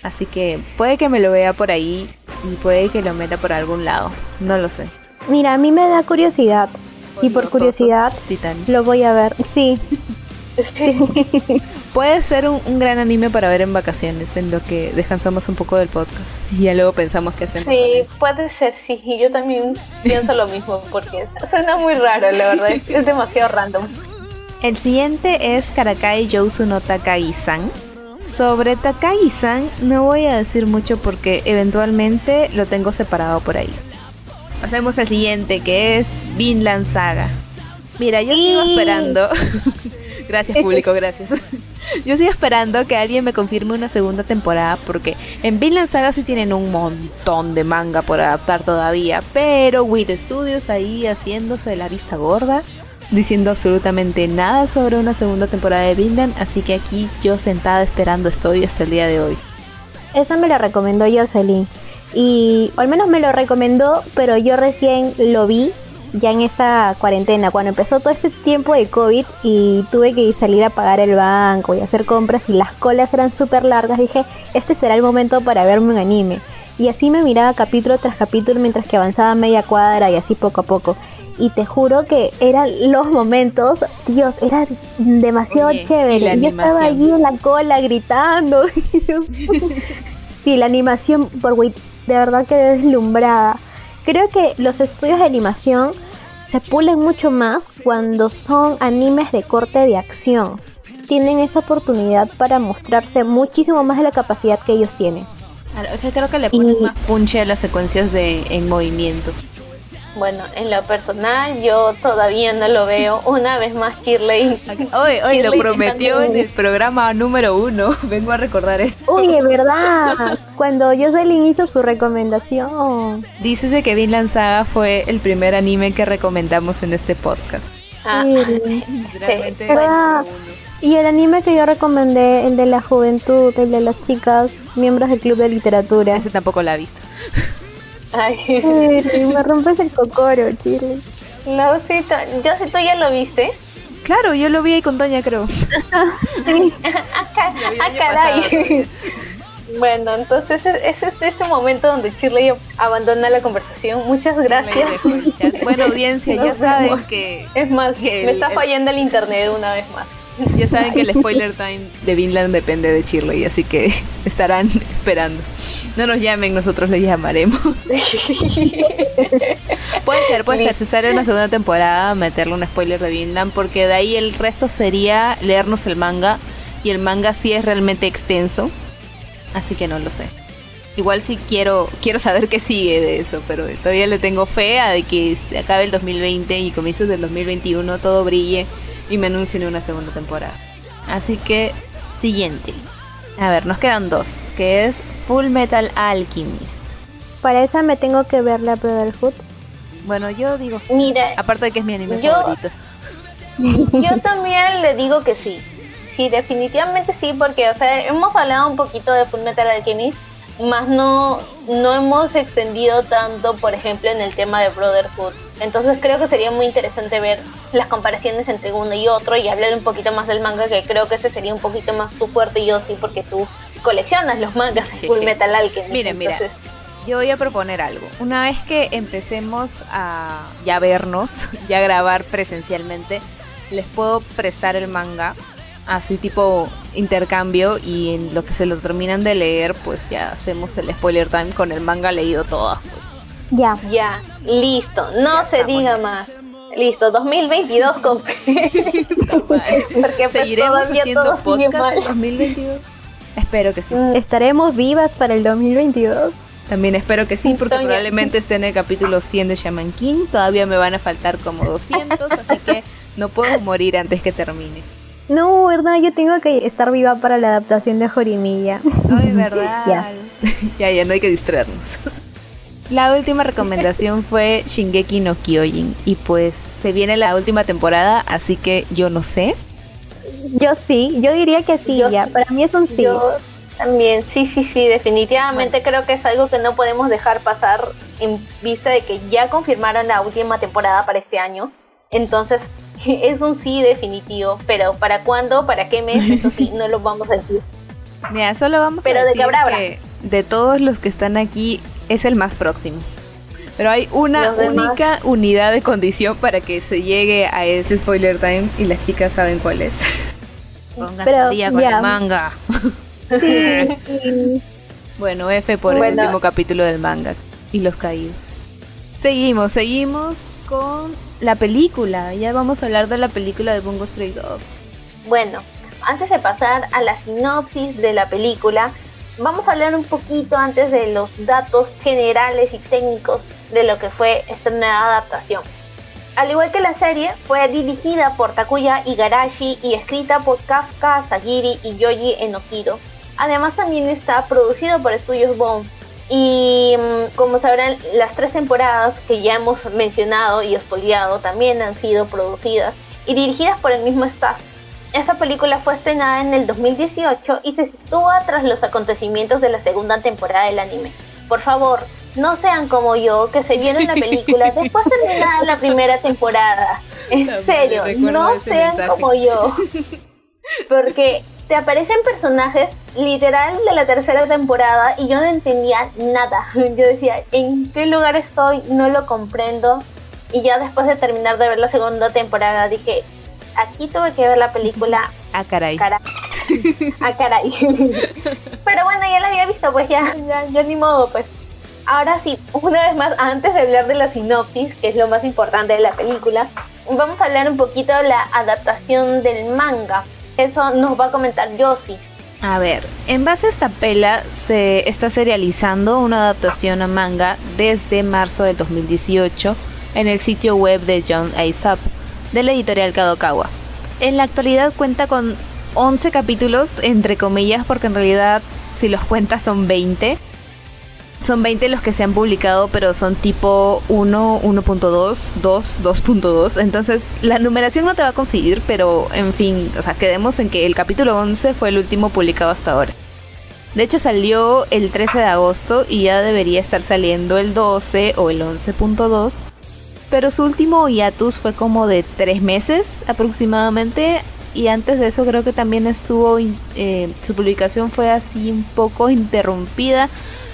Así que puede que me lo vea por ahí y puede que lo meta por algún lado. No lo sé. Mira, a mí me da curiosidad. Y por curiosidad lo voy a ver. Sí, Puede ser un, un gran anime para ver en vacaciones, en lo que descansamos un poco del podcast. Y ya luego pensamos qué hacemos. Sí, puede ser, sí. Y yo también pienso lo mismo porque suena muy raro, la verdad. Es, es demasiado random. El siguiente es Karakai Jousu no Takagi-san. Sobre Takagi-san no voy a decir mucho porque eventualmente lo tengo separado por ahí. Pasemos al siguiente que es Vinland Saga. Mira, yo sigo esperando. gracias público, gracias. yo sigo esperando que alguien me confirme una segunda temporada porque en Vinland Saga sí tienen un montón de manga por adaptar todavía, pero Wit Studios ahí haciéndose de la vista gorda diciendo absolutamente nada sobre una segunda temporada de Vinland, así que aquí yo sentada esperando estoy hasta el día de hoy. esa me la recomendó Jocelyn. Y o al menos me lo recomendó, pero yo recién lo vi ya en esta cuarentena, cuando empezó todo este tiempo de COVID y tuve que salir a pagar el banco y hacer compras y las colas eran súper largas, dije, este será el momento para verme un anime. Y así me miraba capítulo tras capítulo mientras que avanzaba media cuadra y así poco a poco. Y te juro que eran los momentos, Dios, era demasiado Oye, chévere. Yo estaba allí en la cola gritando. Sí, la animación por de verdad que deslumbrada. Creo que los estudios de animación se pulen mucho más cuando son animes de corte de acción. Tienen esa oportunidad para mostrarse muchísimo más de la capacidad que ellos tienen. Claro, es que creo que le ponen Y- más punche a las secuencias de en movimiento. Bueno, en lo personal, yo todavía no lo veo. Una vez más, Shirley. Hoy, hoy lo prometió en el programa número uno. Vengo a recordar eso. Uy, de verdad. Cuando Jocelyn hizo su recomendación. Dices de que Vinland Saga fue el primer anime que recomendamos en este podcast. Ah, Sí. Realmente Sí. Y el anime que yo recomendé, el de la juventud, el de las chicas, miembros del club de literatura. Ese tampoco la ha visto. ay, Shirley, me rompes el cocoro, Shirley. no, sí, yo sé, tú ya lo viste. Claro, yo lo vi ahí con Doña, creo. sí. acá, caray. Bueno, entonces es este, este momento donde Shirley abandona la conversación. Muchas gracias. Bueno, audiencia, ya saben que... Es más, me está fallando el internet una vez más. Ya saben que el spoiler time de Vinland depende de Shirley, así que estarán esperando. No nos llamen, nosotros les llamaremos. puede ser, puede ser. Si sale una segunda temporada, meterle un spoiler de Vinland, porque de ahí el resto sería leernos el manga. Y el manga sí es realmente extenso. Así que no lo sé. Igual sí quiero, quiero saber qué sigue de eso, pero todavía le tengo fe a de que se acabe el 2020 y comienzos del 2021 todo brille y me anuncien una segunda temporada. Así que, siguiente. A ver, nos quedan dos, que es Full Metal Alchemist. Para esa me tengo que ver la Brotherhood. Bueno, yo digo sí. Mira, aparte de que es mi anime favorito. Yo también le digo que sí sí, definitivamente sí, porque, o sea, hemos hablado un poquito de Full Metal Alchemist, más no, no hemos extendido tanto, por ejemplo, en el tema de Brotherhood. Entonces creo que sería muy interesante ver las comparaciones entre uno y otro y hablar un poquito más del manga, que creo que ese sería un poquito más tu fuerte y yo sí, porque tú coleccionas los mangas de Full Metal Alchemist. Miren, mira. Yo voy a proponer algo. Una vez que empecemos a ya vernos, ya grabar presencialmente, les puedo prestar el manga así tipo intercambio y en lo que se lo terminan de leer, pues ya hacemos el spoiler time con el manga leído todo. Pues. Ya. Ya, listo, no se diga más. Listo, 2022 con Porque pues, seguiremos haciendo podcast 2022. Espero que sí. Mm. ¿Estaremos vivas para el 2022? También espero que sí, porque probablemente esté en el capítulo 100 de Shaman King. Todavía me van a faltar como 200, así que no puedo morir antes que termine. No, verdad, yo tengo que estar viva para la adaptación de Jorimilla. Ay, verdad. ya. ya, no hay que distraernos. La última recomendación fue Shingeki no Kyojin y pues se viene la última temporada, así que yo no sé. Yo sí, yo diría que sí, ya. Para mí es un sí. Yo también, sí, sí, sí, definitivamente creo que es algo que no podemos dejar pasar en vista de que ya confirmaron la última temporada para este año. Entonces es un sí definitivo, pero ¿para cuándo? ¿Para qué mes? Eso sí, no lo vamos a decir. Mira, solo vamos a decir que de todos los que están aquí es el más próximo. Pero hay una única unidad de condición para que se llegue a ese spoiler time y las chicas saben cuál es. Pónganse día con el manga. bueno, F por el último capítulo del manga y los caídos. Seguimos, seguimos con la película. Ya vamos a hablar de la película de Bungo Stray Dogs. Bueno, antes de pasar a la sinopsis de la película, vamos a hablar un poquito antes de los datos generales y técnicos de lo que fue esta nueva adaptación. Al igual que la serie, fue dirigida por Takuya Igarashi y escrita por Kafka Sagiri y Yoji Enokido. Además también está producido por Studios Bone y mm, como sabrán, las tres temporadas que ya hemos mencionado y espoliado también han sido producidas y dirigidas por el mismo staff. Esta película fue estrenada en el 2018 y se sitúa tras los acontecimientos de la segunda temporada del anime. Por favor, no sean como yo, que se vieron la película después de terminar la primera temporada. En serio, no sean como yo. Porque te aparecen personajes literal de la tercera temporada y yo no entendía nada. Yo decía, ¿en qué lugar estoy? No lo comprendo. Y ya después de terminar de ver la segunda temporada dije, aquí tuve que ver la película. A caray. A caray. Pero bueno, ya la había visto, pues ya, ya, ya ni modo, pues. Ahora sí, una vez más, antes de hablar de la sinopsis, que es lo más importante de la película, vamos a hablar un poquito de la adaptación del manga. Eso nos va a comentar Yossi. A ver, en base a esta pela se está serializando una adaptación a manga desde marzo del 2018 en el sitio web de John Aesop de la editorial Kadokawa. En la actualidad cuenta con 11 capítulos, entre comillas, porque en realidad si los cuentas son 20 son 20 los que se han publicado, pero son tipo 1, 1.2, 2, 2.2. Entonces, la numeración no te va a conseguir, pero en fin, o sea, quedemos en que el capítulo 11 fue el último publicado hasta ahora. De hecho, salió el 13 de agosto y ya debería estar saliendo el 12 o el 11.2 pero su último hiatus fue como de tres meses aproximadamente y antes de eso creo que también estuvo, eh, su publicación fue así un poco interrumpida,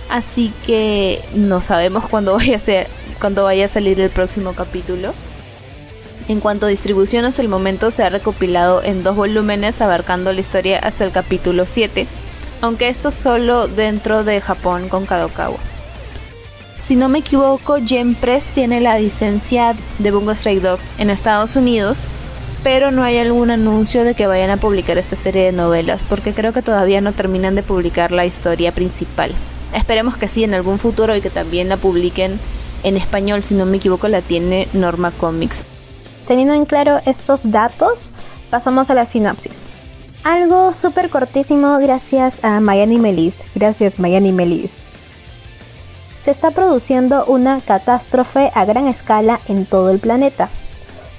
así que no sabemos cuándo vaya a ser, vaya a salir el próximo capítulo. En cuanto a distribución, hasta el momento se ha recopilado en dos volúmenes abarcando la historia hasta el capítulo 7, aunque esto solo dentro de Japón con Kadokawa. Si no me equivoco, Gen Press tiene la licencia de Bungo Stray Dogs en Estados Unidos, pero no hay algún anuncio de que vayan a publicar esta serie de novelas, porque creo que todavía no terminan de publicar la historia principal. Esperemos que sí en algún futuro y que también la publiquen en español, si no me equivoco la tiene Norma Comics. Teniendo en claro estos datos, pasamos a la sinopsis. Algo súper cortísimo gracias a Mayani Melis. Gracias Mayani Melis. Se está produciendo una catástrofe a gran escala en todo el planeta.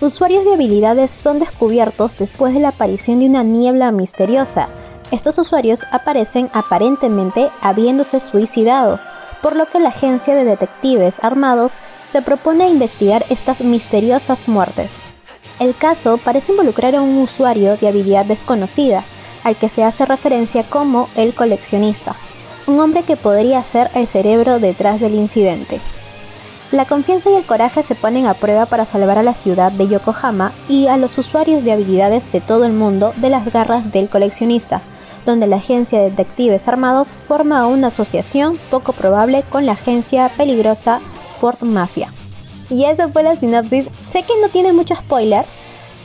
Usuarios de habilidades son descubiertos después de la aparición de una niebla misteriosa. Estos usuarios aparecen aparentemente habiéndose suicidado, por lo que la agencia de detectives armados se propone investigar estas misteriosas muertes. El caso parece involucrar a un usuario de habilidad desconocida, al que se hace referencia como el coleccionista, un hombre que podría ser el cerebro detrás del incidente. La confianza y el coraje se ponen a prueba para salvar a la ciudad de Yokohama y a los usuarios de habilidades de todo el mundo de las garras del coleccionista, donde la agencia de detectives armados forma una asociación poco probable con la agencia peligrosa Ford Mafia. Y esa fue la sinopsis. Sé que no tiene mucho spoiler,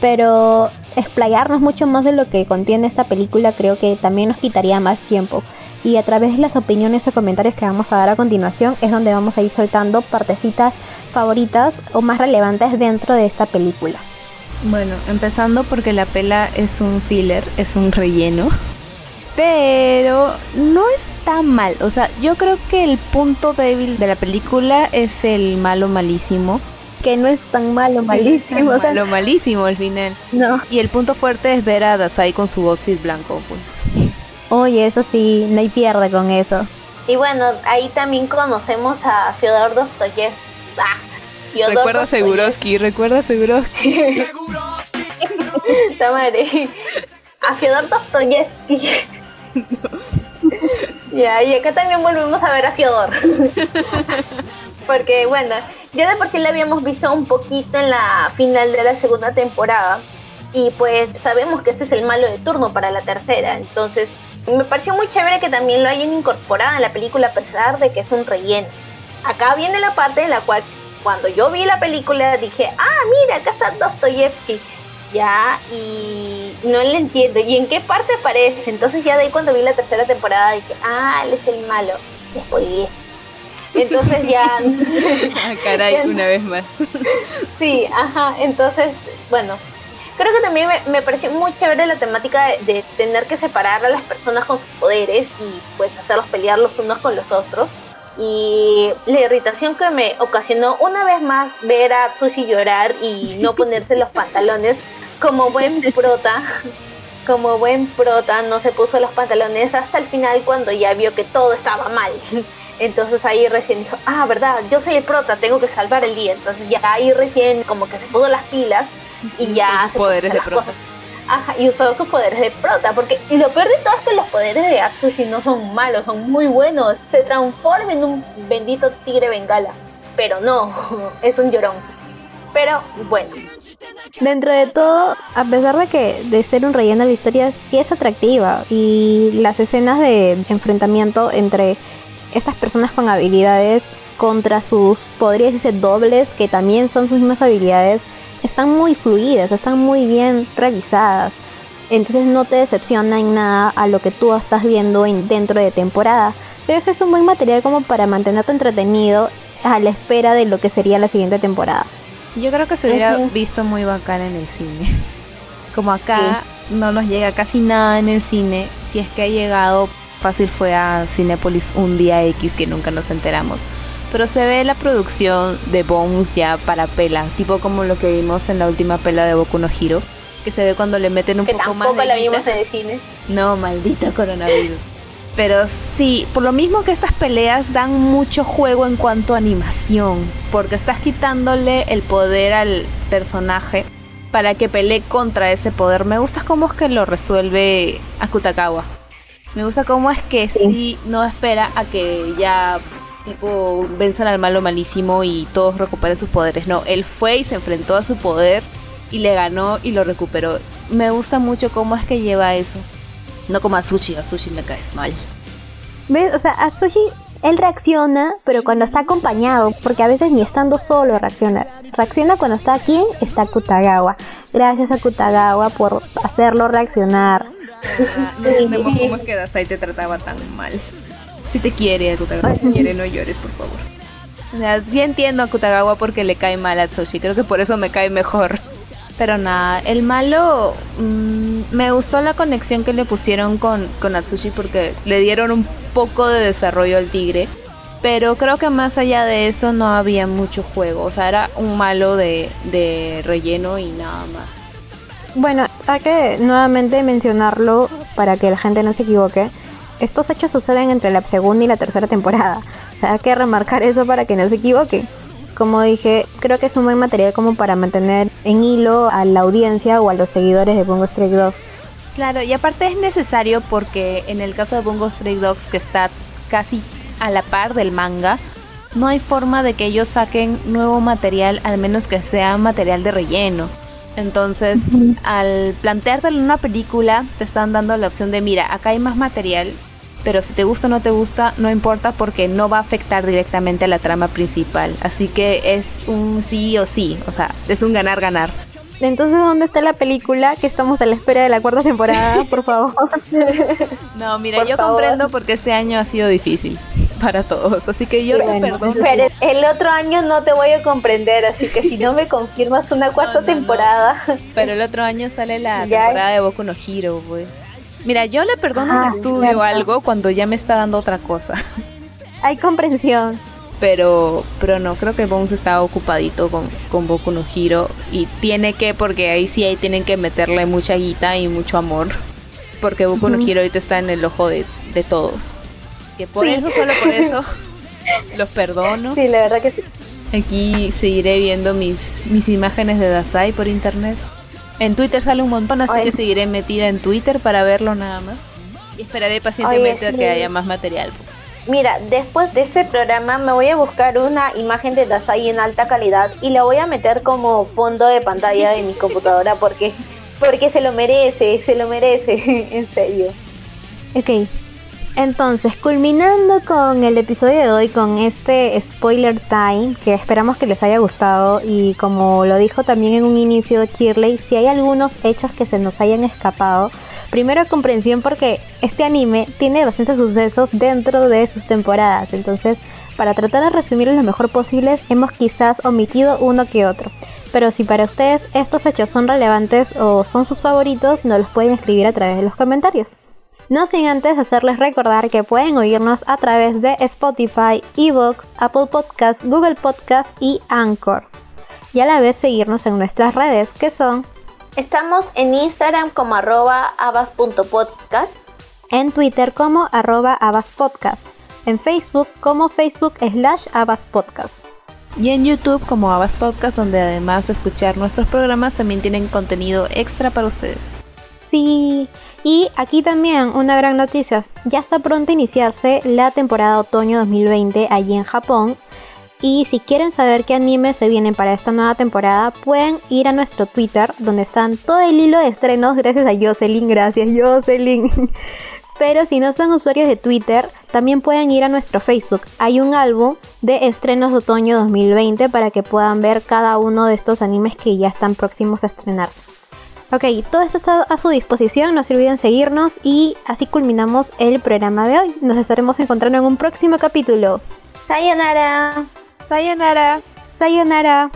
pero explayarnos mucho más de lo que contiene esta película creo que también nos quitaría más tiempo. Y a través de las opiniones o comentarios que vamos a dar a continuación es donde vamos a ir soltando partecitas favoritas o más relevantes dentro de esta película. Bueno, empezando porque la pela es un filler, es un relleno pero no es tan mal. O sea, yo creo que el punto débil de la película es el malo malísimo. Que no es tan malo malísimo. Es malo malísimo al final. No. Y el punto fuerte es ver a Dasai con su outfit blanco, pues. Oye, eso sí, no hay pierde con eso. Y bueno, ahí también conocemos a Fyodor Dostoyevsky. Ah, recuerda Seguroski, recuerda Seguroski. Tamare. A Fyodor Dostoyevsky ya, y acá también volvemos a ver a Fiodor. Porque bueno, ya de por sí la habíamos visto un poquito en la final de la segunda temporada. Y pues sabemos que este es el malo de turno para la tercera. Entonces, me pareció muy chévere que también lo hayan incorporado en la película a pesar de que es un relleno. Acá viene la parte en la cual cuando yo vi la película dije, ah, mira, acá está Dostoyevsky ya, y no le entiendo. ¿Y en qué parte aparece? Entonces ya de ahí cuando vi la tercera temporada dije, ah, él es el malo. Después Entonces ya... ah, caray, una vez más. sí, ajá, entonces, bueno, creo que también me, me pareció muy chévere la temática de, de, tener que separar a las personas con sus poderes y pues hacerlos pelear los unos con los otros. Y la irritación que me ocasionó una vez más ver a Sushi llorar y no ponerse los pantalones como buen prota, como buen prota, no se puso los pantalones hasta el final cuando ya vio que todo estaba mal. Entonces ahí recién dijo, ah, verdad, yo soy el prota, tengo que salvar el día. Entonces ya ahí recién como que se puso las pilas y ya sus poderes de prota. Y usó sus poderes de prota, porque y lo peor de todo es que los poderes de Atsushi no son malos, son muy buenos. Se transforma en un bendito tigre bengala. Pero no, es un llorón. Pero bueno. Dentro de todo, a pesar de que de ser un relleno la historia sí es atractiva y las escenas de enfrentamiento entre estas personas con habilidades contra sus, podría decirse, dobles, que también son sus mismas habilidades, están muy fluidas, están muy bien realizadas. Entonces no te decepciona en nada a lo que tú estás viendo en, dentro de temporada. Pero es que es un buen material como para mantenerte entretenido a la espera de lo que sería la siguiente temporada. Yo creo que se hubiera visto muy bacán en el cine. Como acá no nos llega casi nada en el cine, si es que ha llegado, fácil fue a Cinepolis un día X que nunca nos enteramos. Pero se ve la producción de Bones ya para pela, tipo como lo que vimos en la última pela de Boku no Hiro, que se ve cuando le meten un que poco tampoco más la vimos en el cine. No, maldita coronavirus. Pero sí, por lo mismo que estas peleas dan mucho juego en cuanto a animación, porque estás quitándole el poder al personaje para que pelee contra ese poder. Me gusta cómo es que lo resuelve Akutagawa. Me gusta cómo es que sí, no espera a que ya tipo venzan al malo malísimo y todos recuperen sus poderes. No, él fue y se enfrentó a su poder y le ganó y lo recuperó. Me gusta mucho cómo es que lleva eso. No como Atsushi, Atsushi me caes mal. ¿Ves? O sea, Atsushi, él reacciona, pero cuando está acompañado, porque a veces ni estando solo reacciona. Reacciona cuando está aquí, está Kutagawa. Gracias a Kutagawa por hacerlo reaccionar. Ah, no entendemos cómo es que Dasai te trataba tan mal. Si te quiere, Kutagawa te quiere, no llores, por favor. O sí entiendo a Kutagawa porque le cae mal a Atsushi. Creo que por eso me cae mejor. Pero nada, el malo mm, me gustó la conexión que le pusieron con, con Atsushi porque le dieron un poco de desarrollo al tigre. Pero creo que más allá de eso no había mucho juego. O sea, era un malo de, de relleno y nada más. Bueno, hay que nuevamente mencionarlo para que la gente no se equivoque. Estos hechos suceden entre la segunda y la tercera temporada. O sea, hay que remarcar eso para que no se equivoque como dije, creo que es un buen material como para mantener en hilo a la audiencia o a los seguidores de Bungo Stray Dogs. Claro, y aparte es necesario porque en el caso de Bungo Stray Dogs, que está casi a la par del manga, no hay forma de que ellos saquen nuevo material, al menos que sea material de relleno. Entonces, al planteártelo en una película, te están dando la opción de, mira, acá hay más material, pero si te gusta o no te gusta, no importa porque no va a afectar directamente a la trama principal. Así que es un sí o sí, o sea, es un ganar-ganar. Entonces, ¿dónde está la película? Que estamos a la espera de la cuarta temporada, por favor. No, mira, yo comprendo porque este año ha sido difícil para todos, así que yo te perdono. Pero el otro año no te voy a comprender, así que si no me confirmas una cuarta temporada. Pero el otro año sale la temporada de Boku no Hero, pues. Mira, yo le perdono un ah, estudio algo cuando ya me está dando otra cosa. Hay comprensión. Pero, pero no, creo que Bones está ocupadito con, con Boku no Hiro y tiene que, porque ahí sí ahí tienen que meterle mucha guita y mucho amor. Porque Boku no Hiro ahorita está en el ojo de, todos. Que por eso, solo por eso, los perdono. Sí, la verdad que sí. Aquí seguiré viendo mis, mis imágenes de Dasai por internet. En Twitter sale un montón, así que seguiré metida en Twitter para verlo nada más. Y esperaré pacientemente a que haya más material. Mira, después de este programa me voy a buscar una imagen de Dasai en alta calidad y la voy a meter como fondo de pantalla de mi computadora porque porque se lo merece, se lo merece, en serio. Ok, entonces, culminando con el episodio de hoy, con este spoiler time, que esperamos que les haya gustado y como lo dijo también en un inicio Shirley, si hay algunos hechos que se nos hayan escapado, primero comprensión porque este anime tiene bastantes sucesos dentro de sus temporadas, entonces para tratar de resumirlo lo mejor posible hemos quizás omitido uno que otro. Pero si para ustedes estos hechos son relevantes o son sus favoritos, nos los pueden escribir a través de los comentarios. No sin antes hacerles recordar que pueden oírnos a través de Spotify, Evox, Apple Podcast, Google Podcast y Anchor. Y a la vez seguirnos en nuestras redes que son Estamos en Instagram como arroba abas.podcast, en Twitter como arroba abaspodcast, en Facebook como Facebook slash abaspodcast. Y en YouTube como Abas Podcast, donde además de escuchar nuestros programas también tienen contenido extra para ustedes. Sí, y aquí también una gran noticia, ya está pronto a iniciarse la temporada otoño 2020 allí en Japón. Y si quieren saber qué animes se vienen para esta nueva temporada, pueden ir a nuestro Twitter, donde están todo el hilo de estrenos, gracias a Jocelyn, gracias Jocelyn. Pero si no son usuarios de Twitter, también pueden ir a nuestro Facebook. Hay un álbum de estrenos de otoño 2020 para que puedan ver cada uno de estos animes que ya están próximos a estrenarse. Ok, todo esto está a su disposición, no se olviden seguirnos y así culminamos el programa de hoy. Nos estaremos encontrando en un próximo capítulo. Sayonara. Sayonara. Sayonara.